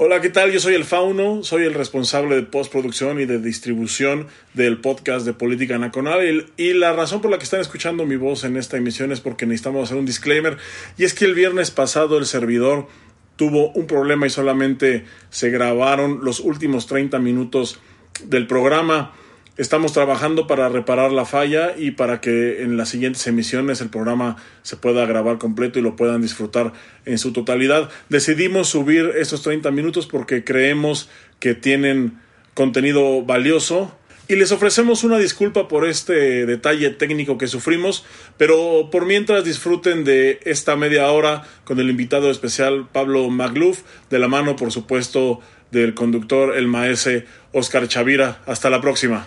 Hola, ¿qué tal? Yo soy el Fauno, soy el responsable de postproducción y de distribución del podcast de Política Nacional y la razón por la que están escuchando mi voz en esta emisión es porque necesitamos hacer un disclaimer y es que el viernes pasado el servidor tuvo un problema y solamente se grabaron los últimos 30 minutos del programa. Estamos trabajando para reparar la falla y para que en las siguientes emisiones el programa se pueda grabar completo y lo puedan disfrutar en su totalidad. Decidimos subir estos 30 minutos porque creemos que tienen contenido valioso y les ofrecemos una disculpa por este detalle técnico que sufrimos, pero por mientras disfruten de esta media hora con el invitado especial Pablo Magluf, de la mano por supuesto del conductor, el maese Oscar Chavira. Hasta la próxima.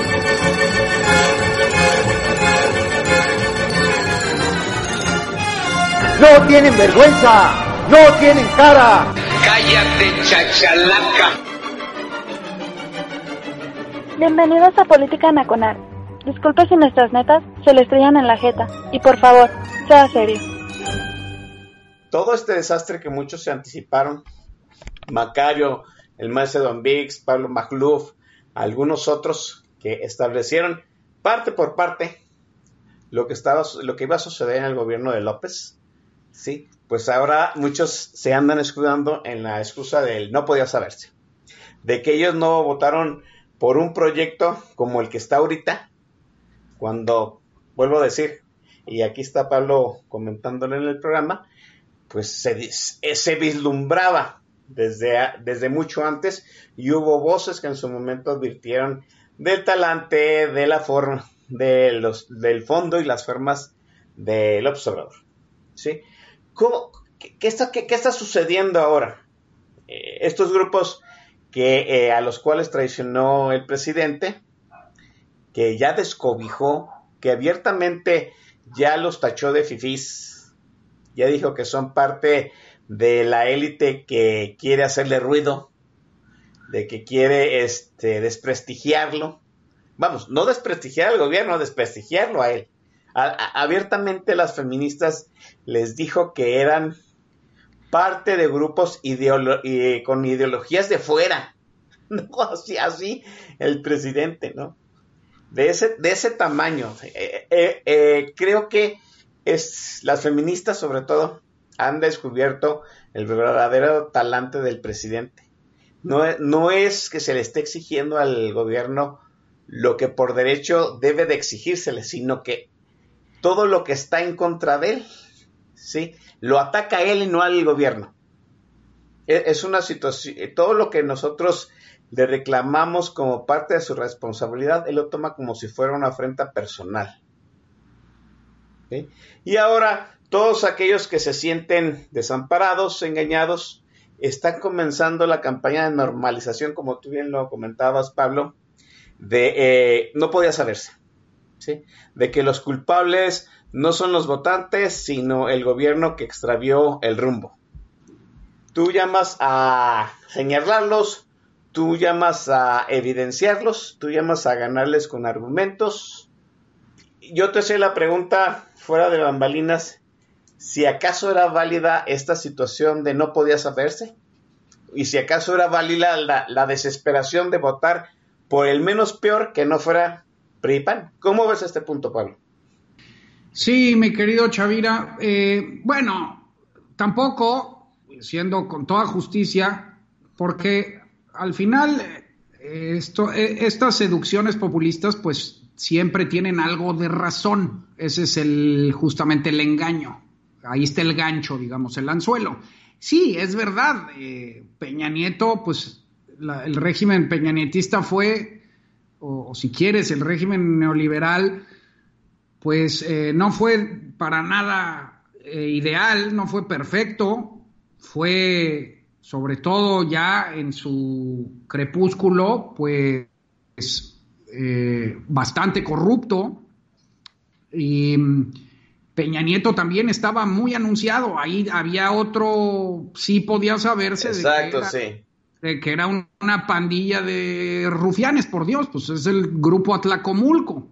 ¡No tienen vergüenza! ¡No tienen cara! Cállate, chachalaca. Bienvenidos a Política Nacional. Disculpe si nuestras netas se le estrellan en la jeta. Y por favor, sea serio. Todo este desastre que muchos se anticiparon, Macario, el maestro Don Biggs, Pablo Magluf, algunos otros que establecieron parte por parte lo que, estaba, lo que iba a suceder en el gobierno de López, ¿sí? Pues ahora muchos se andan escudando en la excusa del no podía saberse, de que ellos no votaron por un proyecto como el que está ahorita, cuando, vuelvo a decir, y aquí está Pablo comentándolo en el programa, pues se, eh, se vislumbraba desde, desde mucho antes y hubo voces que en su momento advirtieron del talante, de la forma, de los, del fondo y las formas del observador. ¿sí? ¿Cómo, qué, está, está sucediendo ahora? Eh, estos grupos que, eh, a los cuales traicionó el presidente, que ya descobijó, que abiertamente ya los tachó de fifís, ya dijo que son parte de la élite que quiere hacerle ruido, de que quiere este, desprestigiarlo. Vamos, no desprestigiar al gobierno, desprestigiarlo a él. Abiertamente las feministas les dijo que eran parte de grupos con ideologías de fuera. No, así, así el presidente, ¿no? De ese, de ese tamaño. Eh, eh, eh, creo que es, las feministas, sobre todo, han descubierto el verdadero talante del presidente. No, no es que se le esté exigiendo al gobierno lo que por derecho debe de exigírsele, sino que todo lo que está en contra de él, ¿sí? Lo ataca a él y no al gobierno. E, es una situación, todo lo que nosotros le reclamamos como parte de su responsabilidad, él lo toma como si fuera una afrenta personal. Y ahora, todos aquellos que se sienten desamparados, engañados, están comenzando la campaña de normalización, como tú bien lo comentabas, Pablo, de eh, no podía saberse, de que los culpables no son los votantes, sino el gobierno que extravió el rumbo. Tú llamas a señalarlos, tú llamas a evidenciarlos, tú llamas a ganarles con argumentos. Yo te hacía la pregunta fuera de bambalinas, si acaso era válida esta situación de no podía saberse, y si acaso era válida la, desesperación de votar por el menos peor que no fuera PRIPAN. ¿Cómo ves este punto, Pablo? Sí, mi querido Chavira. Eh, bueno, tampoco, siendo con toda justicia, porque al final eh, esto, eh, estas seducciones populistas pues siempre tienen algo de razón. Ese es el justamente el engaño. Ahí está el gancho, digamos, el anzuelo. Sí, es verdad. Peña Nieto, pues el régimen peñanietista fue, o si quieres, el régimen neoliberal pues eh, no fue para nada eh, ideal, no fue perfecto, fue sobre todo ya en su crepúsculo, pues eh, bastante corrupto. Y mm, Peña Nieto también estaba muy anunciado. Ahí había otro, sí podía saberse. Exacto, de que era, sí. Que era un- una pandilla de rufianes, por Dios, pues es el grupo Atlacomulco.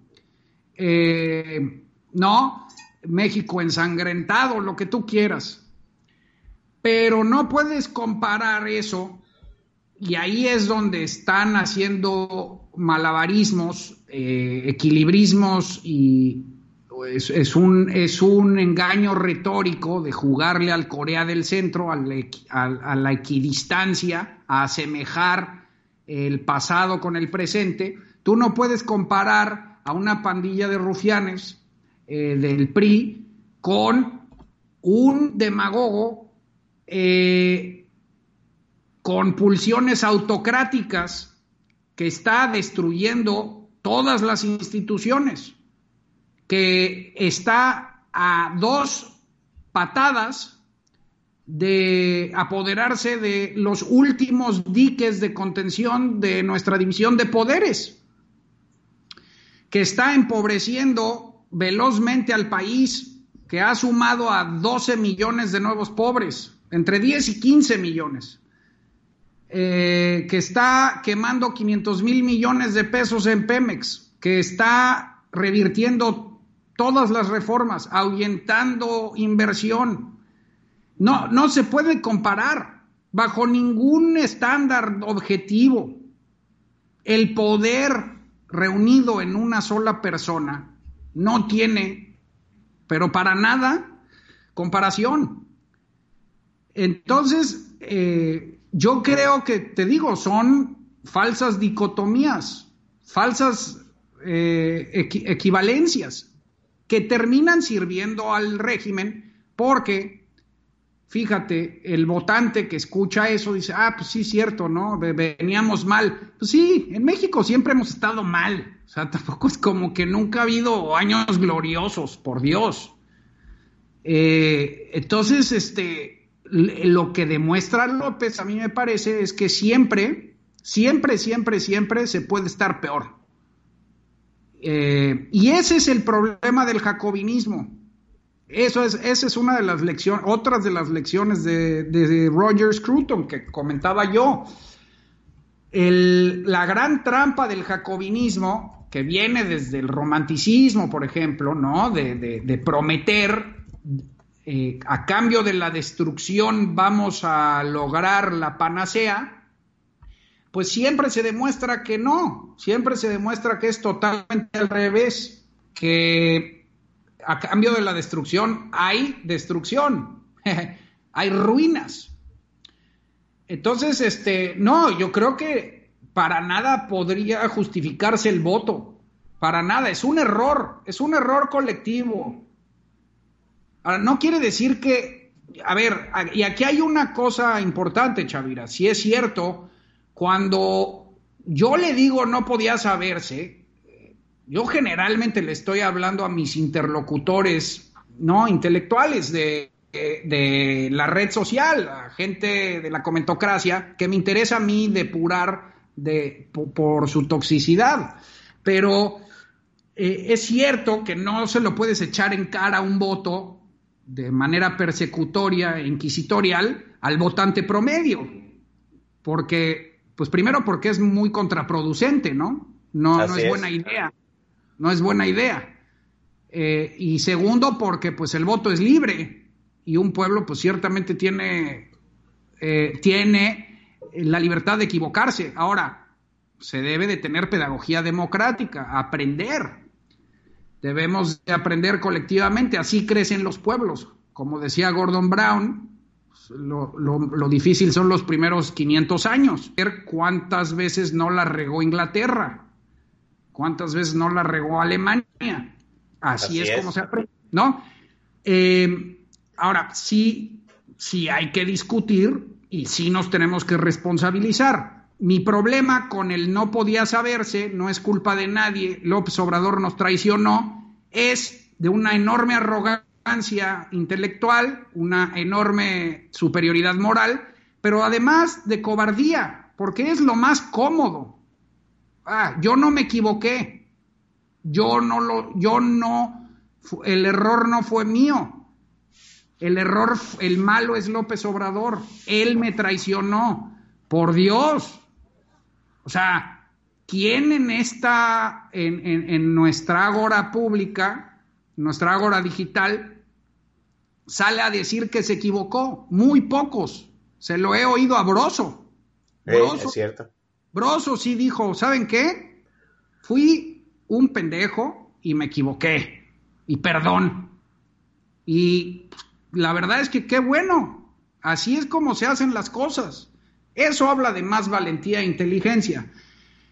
Eh, no, México ensangrentado, lo que tú quieras. Pero no puedes comparar eso, y ahí es donde están haciendo malabarismos, eh, equilibrismos, y es, un, es un engaño retórico de jugarle al Corea del Centro, al al- a la equidistancia, a asemejar el pasado con el presente. Tú no puedes comparar a una pandilla de rufianes eh, del PRI con un demagogo eh, con pulsiones autocráticas que está destruyendo todas las instituciones, que está a dos patadas de apoderarse de los últimos diques de contención de nuestra división de poderes, que está empobreciendo velozmente al país, que ha sumado a 12 millones de nuevos pobres, entre 10 y 15 millones, eh, que está quemando 500 mil millones de pesos en Pemex, que está revirtiendo todas las reformas, ahuyentando inversión. No, no se puede comparar bajo ningún estándar objetivo. El poder reunido en una sola persona no tiene, pero para nada, comparación. Entonces, eh, yo creo que, te digo, son falsas dicotomías, falsas eh, equi- equivalencias que terminan sirviendo al régimen porque, fíjate, el votante que escucha eso dice, ah, pues sí, cierto, ¿no? Ve- Veníamos mal. Pues sí, en México siempre hemos estado mal. O sea, tampoco es como que nunca ha habido años gloriosos, por Dios. Eh, entonces, este, lo que demuestra López, a mí me parece, es que siempre, siempre, siempre, siempre se puede estar peor. Eh, y ese es el problema del jacobinismo. Eso es, esa es una de las lecciones, otras de las lecciones de, Roger Scruton que comentaba yo. La gran trampa del jacobinismo, que viene desde el romanticismo, por ejemplo, ¿no? De prometer eh, a cambio de la destrucción vamos a lograr la panacea, pues siempre se demuestra que no, siempre se demuestra que es totalmente al revés, que a cambio de la destrucción hay destrucción, hay ruinas. Entonces, este, no, yo creo que para nada podría justificarse el voto, para nada, es un error, es un error colectivo. Ahora, no quiere decir que, a ver, y aquí hay una cosa importante, Chavira, si es cierto, cuando yo le digo no podía saberse, eh, yo generalmente le estoy hablando a mis interlocutores, no intelectuales de, de- de la red social, a gente de la comentocracia, que me interesa a mí depurar de, po- por, su toxicidad. Pero eh, es cierto que no se lo puedes echar en cara un voto de manera persecutoria inquisitorial al votante promedio, porque, pues primero porque es muy contraproducente, ¿no? No, no es. buena idea, no es buena idea. Eh, y segundo porque pues el voto es libre y un pueblo pues ciertamente tiene, eh, tiene la libertad de equivocarse. Ahora, se debe de tener pedagogía democrática, aprender. Debemos de aprender colectivamente, así crecen los pueblos. Como decía Gordon Brown, lo, lo- lo difícil son los primeros 500 años. Ver cuántas veces no la regó Inglaterra, cuántas veces no la regó Alemania. Así, Así es, es. como se aprende, ¿no? Eh, ahora, sí, sí hay que discutir y sí nos tenemos que responsabilizar. Mi problema con el no podía saberse, no es culpa de nadie, López Obrador nos traicionó, es de una enorme arrogancia intelectual, una enorme superioridad moral, pero además de cobardía, porque es lo más cómodo. Ah, yo no me equivoqué. Yo no lo, yo no, el error no fue mío. El error, el malo es López Obrador. Él me traicionó. Por Dios. O sea, ¿quién en esta, en, en, en nuestra agora pública, nuestra agora digital, sale a decir que se equivocó? Muy pocos. Se lo he oído a Broso. Broso, es cierto. Broso sí dijo, ¿saben qué? Fui un pendejo y me equivoqué. Y perdón. Y la verdad es que qué bueno. Así es como se hacen las cosas. Eso habla de más valentía e inteligencia.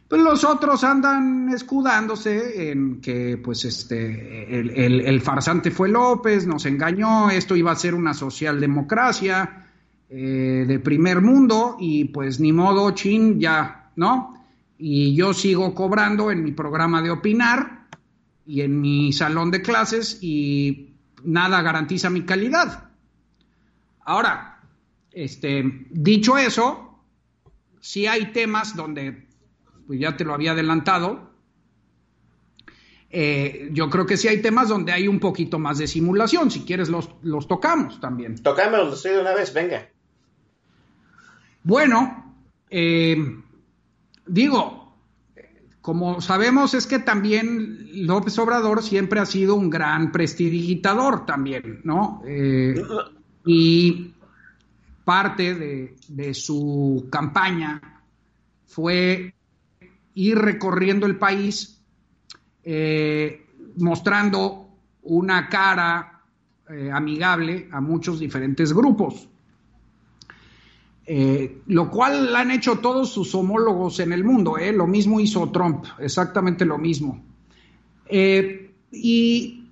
Pues los otros andan escudándose en que, pues, este, el, el, el farsante fue López, nos engañó, esto iba a ser una socialdemocracia eh, de primer mundo y pues ni modo, chin, ya, ¿no? Y yo sigo cobrando en mi programa de opinar y en mi salón de clases y nada garantiza mi calidad. Ahora, este, dicho eso, sí hay temas donde, pues ya te lo había adelantado, eh, yo creo que sí hay temas donde hay un poquito más de simulación. Si quieres, los, los tocamos también. Tocámoslos de una vez, venga. Bueno, eh, digo, como sabemos es que también López Obrador siempre ha sido un gran prestidigitador también, ¿no? Eh, y parte de, de, su campaña fue ir recorriendo el país eh, mostrando una cara eh, amigable a muchos diferentes grupos. Eh, lo cual han hecho todos sus homólogos en el mundo, lo mismo hizo Trump, exactamente lo mismo. Y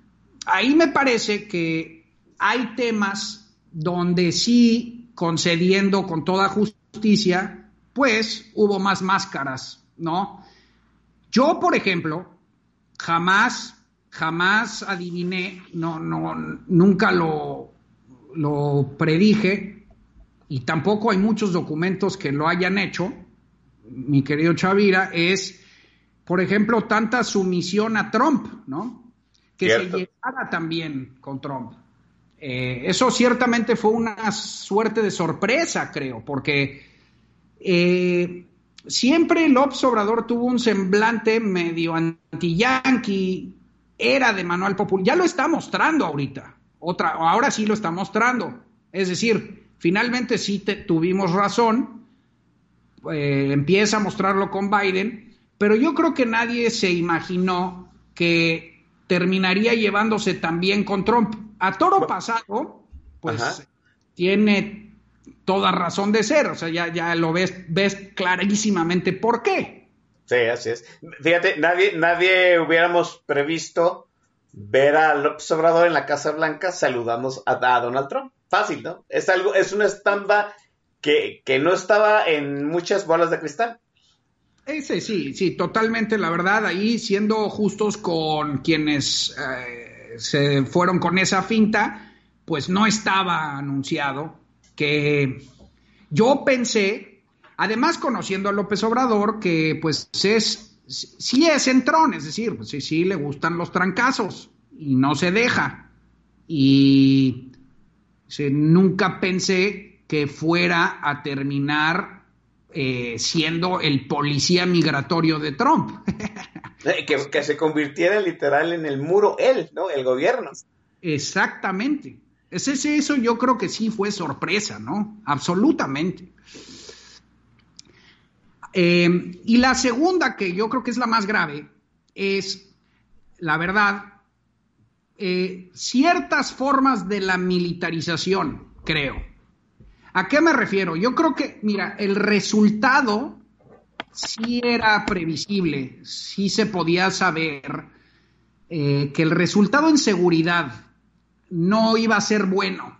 ahí me parece que hay temas donde sí, concediendo con toda justicia, pues hubo más máscaras, ¿no? Yo, por ejemplo, jamás, jamás adiviné, no, no, nunca lo, lo predije, y tampoco hay muchos documentos que lo hayan hecho, mi querido Chavira, es, por ejemplo, tanta sumisión a Trump, ¿no? Que Cierto. se llegara también con Trump. Eh, eso ciertamente fue una suerte de sorpresa, creo, porque eh, siempre López Obrador tuvo un semblante medio anti-yankee, era de manual popular, ya lo está mostrando ahorita, otra, ahora sí lo está mostrando, es decir, Finalmente sí te, tuvimos razón, eh, empieza a mostrarlo con Biden, pero yo creo que nadie se imaginó que terminaría llevándose también con Trump. A toro pasado, pues Ajá. tiene toda razón de ser, o sea, ya, ya lo ves, ves clarísimamente por qué. Sí, así es. Fíjate, nadie, nadie hubiéramos previsto ver a López Obrador en la Casa Blanca saludamos a, a Donald Trump fácil, ¿no? Es algo, es una estampa que, que no estaba en muchas bolas de cristal. Ese sí, sí, totalmente, la verdad, ahí siendo justos con quienes eh, se fueron con esa finta, pues no estaba anunciado que yo pensé, además conociendo a López Obrador, que pues es, sí es entrón, es decir, pues sí, sí le gustan los trancazos y no se deja. Y Sí, nunca pensé que fuera a terminar eh, siendo el policía migratorio de Trump. que, que, se convirtiera literal en el muro él, ¿no? El gobierno. Exactamente. Es eso yo creo que sí fue sorpresa, ¿no? Absolutamente. Eh, y la segunda, que yo creo que es la más grave, es, la verdad, eh, ciertas formas de la militarización, creo. ¿A qué me refiero? Yo creo que, mira, el resultado sí era previsible, sí se podía saber eh, que el resultado en seguridad no iba a ser bueno.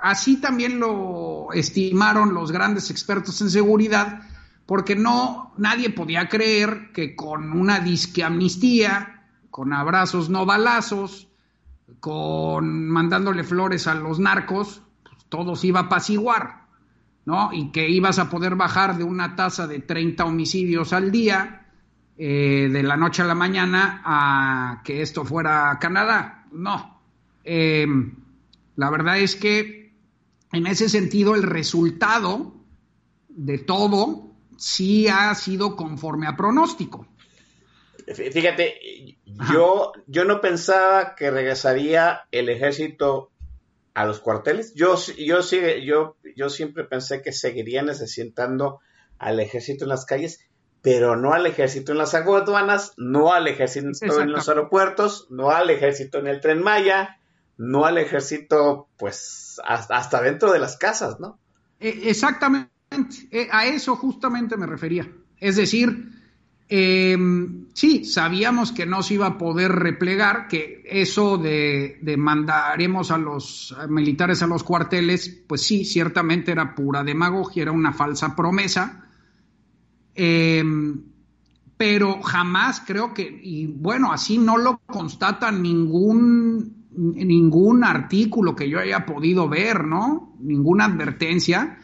Así también lo estimaron los grandes expertos en seguridad, porque no nadie podía creer que con una disque amnistía, con abrazos no balazos, con mandándole flores a los narcos, pues, todo se iba a apaciguar, ¿no? Y que ibas a poder bajar de una tasa de 30 homicidios al día eh, de la noche a la mañana a que esto fuera Canadá. No. Eh, la verdad es que en ese sentido el resultado de todo sí ha sido conforme a pronóstico. Fíjate, yo, yo no pensaba que regresaría el ejército a los cuarteles. Yo, yo, yo, yo siempre pensé que seguiría necesitando al ejército en las calles, pero no al ejército en las aduanas, no al ejército en los aeropuertos, no al ejército en el tren Maya, no al ejército, pues, hasta, dentro de las casas, ¿no? E, exactamente, e, a eso justamente me refería. Es decir, em, sí, sabíamos que no se iba a poder replegar, que eso de, de, mandaremos a los militares a los cuarteles, pues sí, ciertamente era pura demagogia, era una falsa promesa Em, pero jamás creo que, y bueno, así no lo constata ningún, ningún artículo que yo haya podido ver, ¿no? Ninguna advertencia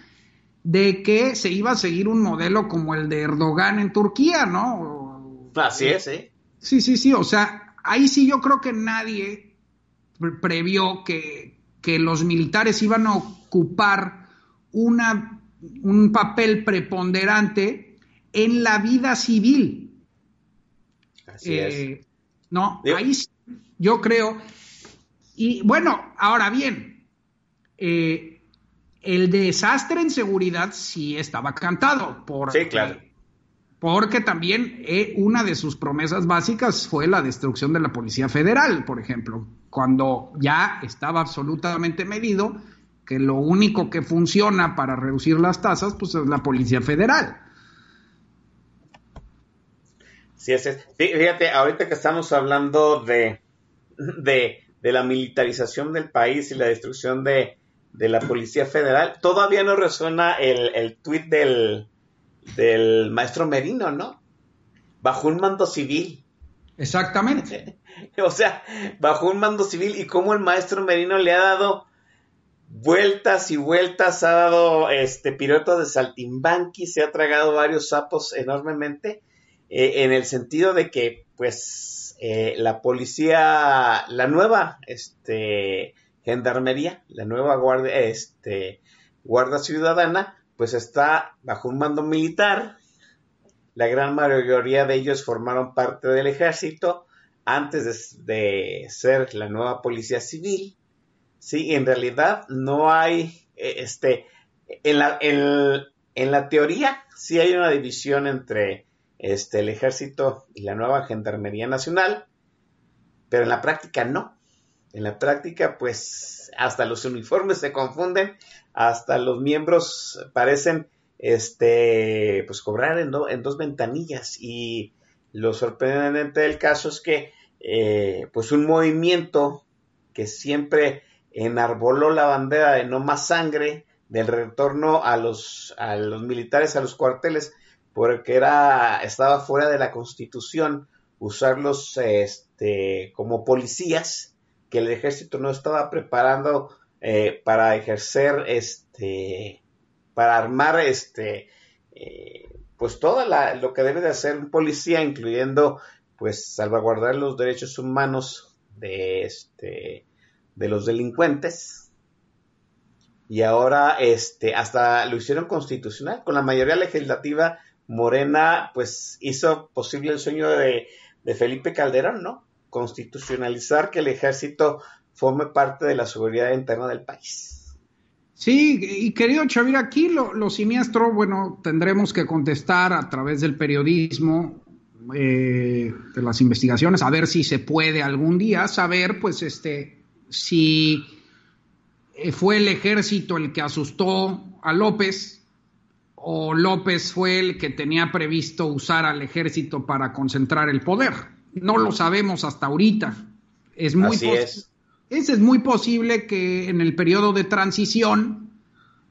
de que se iba a seguir un modelo como el de Erdogan en Turquía, ¿no? Así es, ¿eh? Sí, sí, sí, o sea, ahí sí yo creo que nadie previó que, que los militares iban a ocupar una, un papel preponderante en la vida civil. Así es. Eh, no, ahí yo creo. Y bueno, ahora bien, eh, el desastre en seguridad sí estaba cantado. Por, sí, claro. Porque también eh, una de sus promesas básicas fue la destrucción de la Policía Federal, por ejemplo, cuando ya estaba absolutamente medido que lo único que funciona para reducir las tasas pues es la Policía Federal. Sí, es, Fíjate, ahorita que estamos hablando de, de, la militarización del país y la destrucción de, la Policía Federal, todavía no resuena el, el tuit del, del maestro Merino, ¿no? Bajo un mando civil. Exactamente. o sea, bajo un mando civil y cómo el maestro Merino le ha dado vueltas y vueltas, ha dado este piruetos de saltimbanqui, se ha tragado varios sapos enormemente eh, en el sentido de que, pues, eh, la policía, la nueva, este, gendarmería, la nueva guardia, este, guardia ciudadana, pues está bajo un mando militar. La gran mayoría de ellos formaron parte del ejército antes de, ser la nueva policía civil. Sí, en realidad no hay, eh, este, en la, en la teoría sí hay una división entre este, el ejército y la nueva Gendarmería Nacional, pero en la práctica no. En la práctica, pues, hasta los uniformes se confunden, hasta los miembros parecen, este, pues, cobrar en, en dos ventanillas. Y lo sorprendente del caso es que, eh, pues, un movimiento que siempre enarboló la bandera de no más sangre, del retorno a los, a los militares a los cuarteles, porque era, estaba fuera de la constitución usarlos este, como policías, que el ejército no estaba preparando eh, para ejercer, este, para armar, este, eh, pues todo lo que debe de hacer un policía, incluyendo, pues, salvaguardar los derechos humanos de, este, los delincuentes. Y ahora, este, hasta lo hicieron constitucional, con la mayoría legislativa Morena pues hizo posible el sueño de, Felipe Calderón, ¿no? Constitucionalizar que el ejército forme parte de la seguridad interna del país. Sí, y querido Chavir, aquí lo, siniestro, bueno, tendremos que contestar a través del periodismo, eh, de las investigaciones, a ver si se puede algún día saber, pues, este, si eh, fue el ejército el que asustó a López o López fue el que tenía previsto usar al ejército para concentrar el poder. No lo sabemos hasta ahorita. Es muy Así es. es muy posible que en el periodo de transición,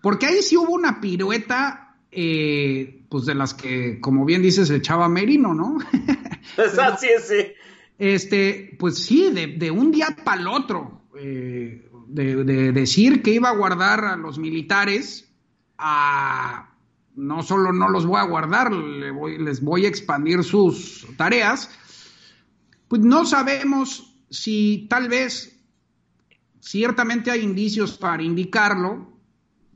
porque ahí sí hubo una pirueta, eh, pues de las que, como bien dices, echaba Merino, ¿no? Así es, sí. Este, pues sí, de, un día para el otro, eh, de decir que iba a guardar a los militares a no solo no los voy a guardar, les voy a expandir sus tareas, pues no sabemos si tal vez, ciertamente hay indicios para indicarlo,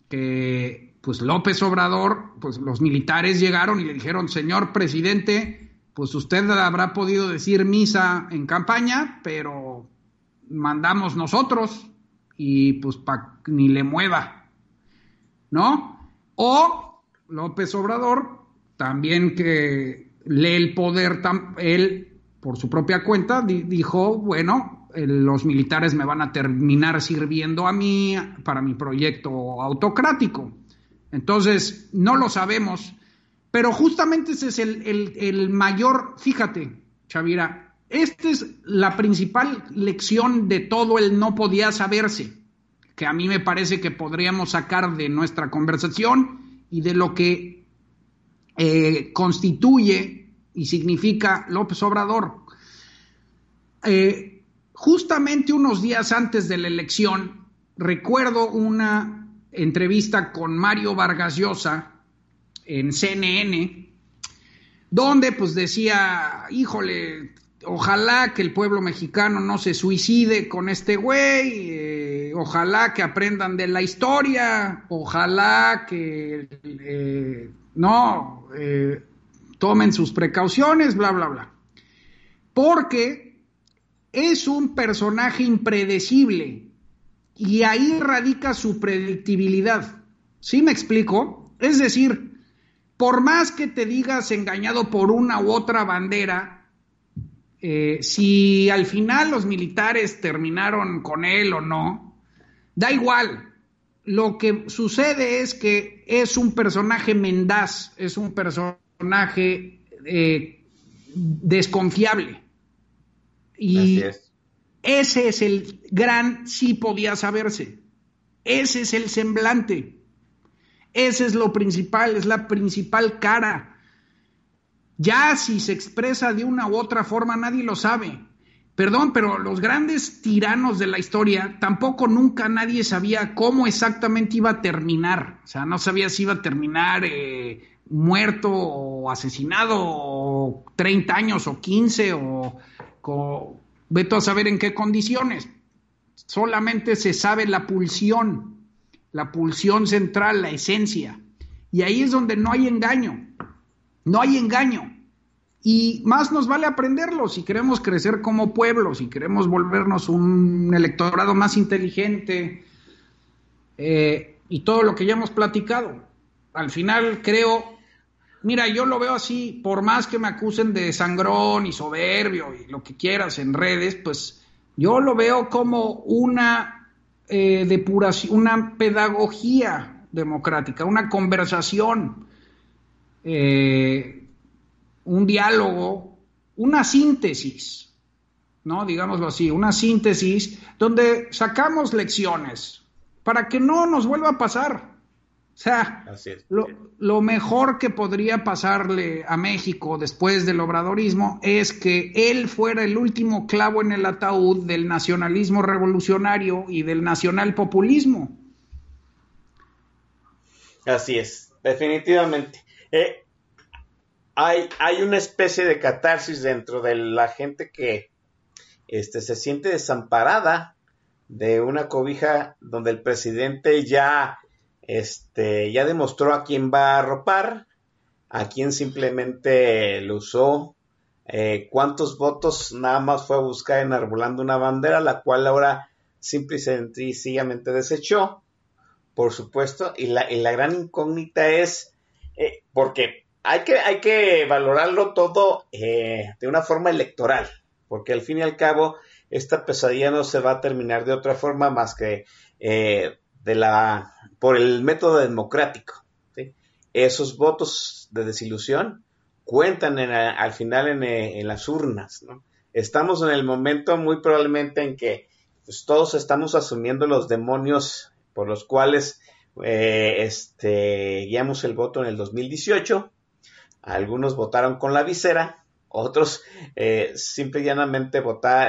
que pues López Obrador, pues los militares llegaron y le dijeron, señor presidente, pues usted habrá podido decir misa en campaña, pero mandamos nosotros y pues pa, ni le mueva, ¿no? O López Obrador, también que lee el poder, él por su propia cuenta dijo, bueno, los militares me van a terminar sirviendo a mí para mi proyecto autocrático. Entonces, no lo sabemos, pero justamente ese es el, el mayor, fíjate, Chavira, esta es la principal lección de todo el no podía saberse, que a mí me parece que podríamos sacar de nuestra conversación y de lo que eh, constituye y significa López Obrador. Eh, justamente unos días antes de la elección, recuerdo una entrevista con Mario Vargas Llosa en CNN, donde pues decía, híjole, ojalá que el pueblo mexicano no se suicide con este güey, eh, ojalá que aprendan de la historia, ojalá que eh, no eh, tomen sus precauciones, bla, bla, bla. Porque es un personaje impredecible y ahí radica su predictibilidad. ¿Sí me explico? Es decir, por más que te digas engañado por una u otra bandera, eh, si al final los militares terminaron con él o no, da igual. Lo que sucede es que es un personaje mendaz, es un personaje eh, desconfiable. Y ese es el gran sí podía saberse. Ese es el semblante. Ese es lo principal, es la principal cara ya si se expresa de una u otra forma, nadie lo sabe. Perdón, pero los grandes tiranos de la historia, tampoco nunca nadie sabía cómo exactamente iba a terminar. O sea, no sabía si iba a terminar eh, muerto o asesinado, o 30 años o 15, o, o veto a saber en qué condiciones. Solamente se sabe la pulsión, la pulsión central, la esencia. Y ahí es donde no hay engaño. No hay engaño. Y más nos vale aprenderlo si queremos crecer como pueblo, si queremos volvernos un electorado más inteligente eh, y todo lo que ya hemos platicado. Al final creo, mira, yo lo veo así, por más que me acusen de sangrón y soberbio y lo que quieras en redes, pues yo lo veo como una eh, depuración, una pedagogía democrática, una conversación eh, un diálogo, una síntesis, ¿no? Digámoslo así, una síntesis donde sacamos lecciones para que no nos vuelva a pasar. O sea, lo, lo, mejor que podría pasarle a México después del obradorismo es que él fuera el último clavo en el ataúd del nacionalismo revolucionario y del nacional populismo. Así es, definitivamente. Eh, hay, hay, una especie de catarsis dentro de la gente que este, se siente desamparada de una cobija donde el presidente ya, este, ya demostró a quién va a arropar, a quién simplemente lo usó, eh, cuántos votos nada más fue a buscar enarbolando una bandera, la cual ahora simple y sencillamente desechó, por supuesto, y la, y la gran incógnita es eh, porque hay que, hay que valorarlo todo eh, de una forma electoral, porque al fin y al cabo esta pesadilla no se va a terminar de otra forma más que eh, de la, por el método democrático. Esos votos de desilusión cuentan al final en, en las urnas. Estamos en el momento muy probablemente en que pues, todos estamos asumiendo los demonios por los cuales eh, este, guiamos el voto en el 2018. Algunos votaron con la visera, otros eh, simple y llanamente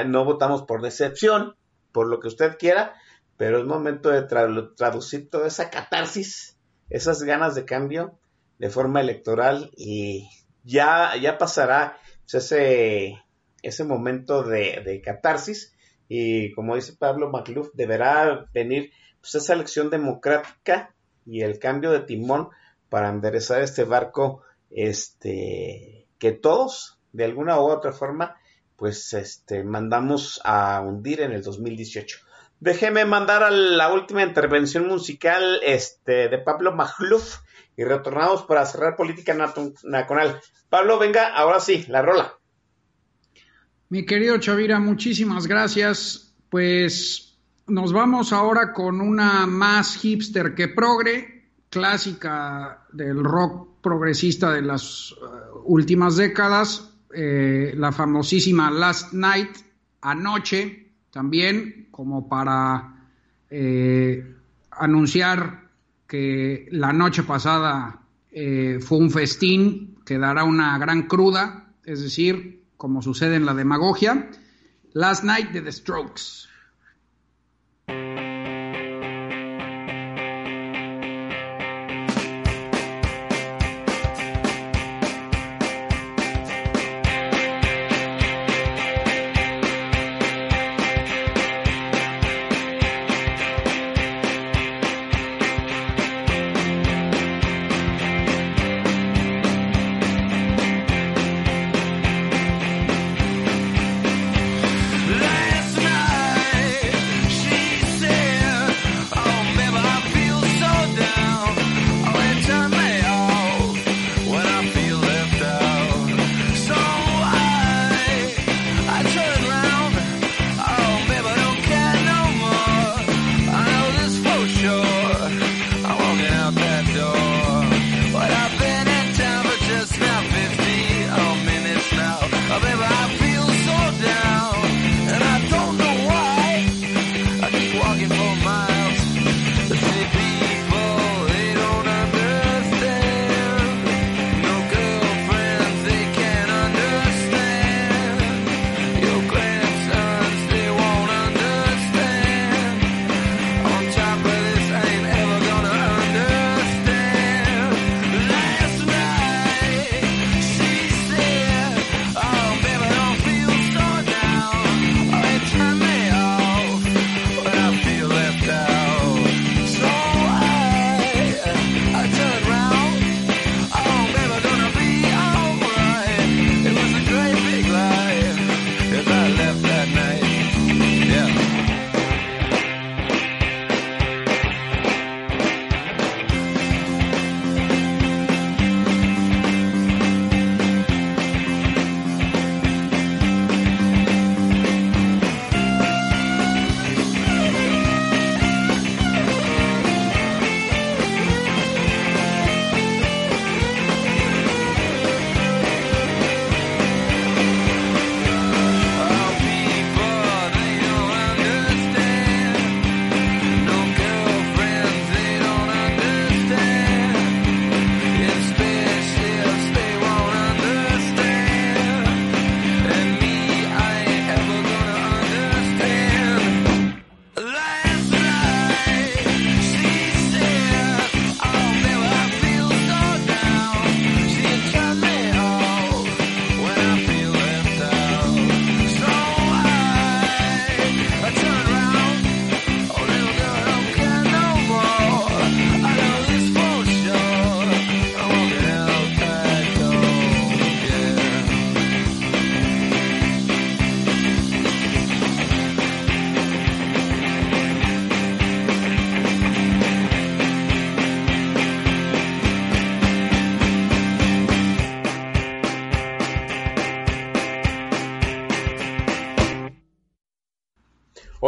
no votamos por decepción, por lo que usted quiera, pero es momento de traducir toda esa catarsis, esas ganas de cambio de forma electoral y ya, ya pasará pues, ese, ese momento de, catarsis. Y como dice Pablo Macluf, deberá venir pues, esa elección democrática y el cambio de timón para enderezar este barco este que todos de alguna u otra forma pues este mandamos a hundir en el 2018. Déjeme mandar a la última intervención musical este de Pablo Macluf y retornamos para cerrar política nacional. Pablo, venga, ahora sí, la rola. Mi querido Chavira, muchísimas gracias. Pues nos vamos ahora con una más hipster que progre, clásica del rock progresista de las uh, últimas décadas, eh, la famosísima Last Night, anoche, también como para eh, anunciar que la noche pasada eh, fue un festín que dará una gran cruda, es decir, como sucede en la demagogia. Last Night de The Strokes.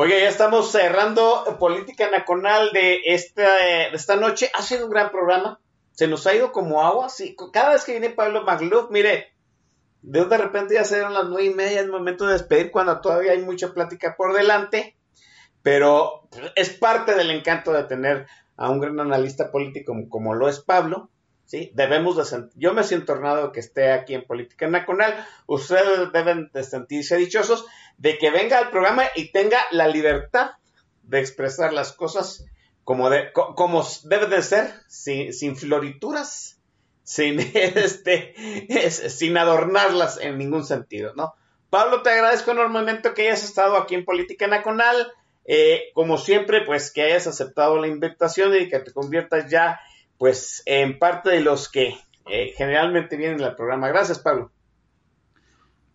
Oye, ya estamos cerrando Política Nacional de esta, de esta noche. Ha sido un gran programa. Se nos ha ido como agua. Sí, cada vez que viene Pablo Magluf, mire, de repente ya se dieron las nueve y media, es momento de despedir cuando todavía hay mucha plática por delante. Pero es parte del encanto de tener a un gran analista político como, como lo es Pablo. ¿Sí? Debemos de yo me siento honrado que esté aquí en Política Nacional, ustedes deben de sentirse dichosos de que venga al programa y tenga la libertad de expresar las cosas como, como debe de ser, sin, florituras, sin, este, sin adornarlas en ningún sentido, ¿no? Pablo, te agradezco enormemente que hayas estado aquí en Política Nacional. Eh, como siempre, pues que hayas aceptado la invitación y que te conviertas ya, pues, en parte de los que eh, generalmente vienen al programa. Gracias, Pablo.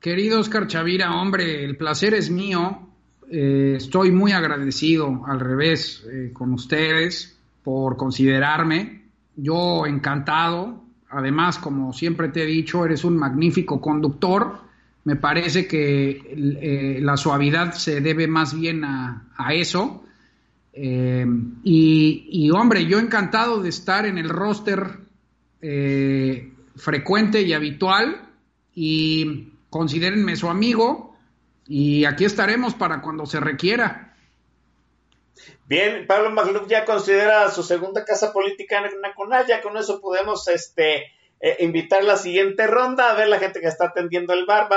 Querido Oscar Chavira, hombre, el placer es mío. Eh, estoy muy agradecido, al revés, con ustedes por considerarme. Yo encantado. Además, como siempre te he dicho, eres un magnífico conductor me parece que eh, la suavidad se debe más bien a, eso. Eh, y, hombre, yo encantado de estar en el roster eh, frecuente y habitual y considérenme su amigo y aquí estaremos para cuando se requiera. Bien, Pablo Magluf ya considera su segunda casa política en Naconal, ya con eso podemos este, eh, invitar la siguiente ronda, a ver la gente que está atendiendo el bar,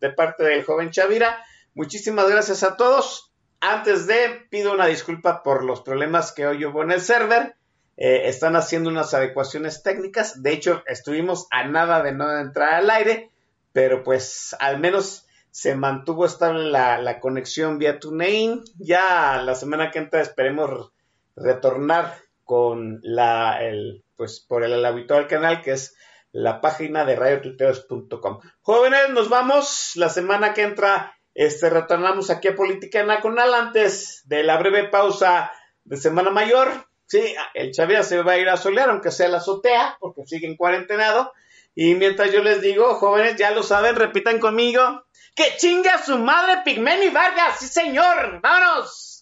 de parte del joven Chavira. Muchísimas gracias a todos. Antes de, pido una disculpa por los problemas que hoy hubo en el server. Eh, están haciendo unas adecuaciones técnicas. De hecho, estuvimos a nada de no entrar al aire, pero pues al menos se mantuvo estable la, conexión vía TuneIn. Ya la semana que entra esperemos retornar con la, pues por el, el habitual canal que es la página de radiotuiteros.com. Jóvenes, nos vamos. La semana que entra este, retornamos aquí a Política Nacional antes de la breve pausa de Semana Mayor. Sí, el Xavier se va a ir a solear, aunque sea la azotea, porque sigue en cuarentenado. Y mientras yo les digo, jóvenes, ya lo saben, repitan conmigo. ¡Que chinga su madre Pigmeni Vargas! ¡Sí, señor! ¡Vámonos!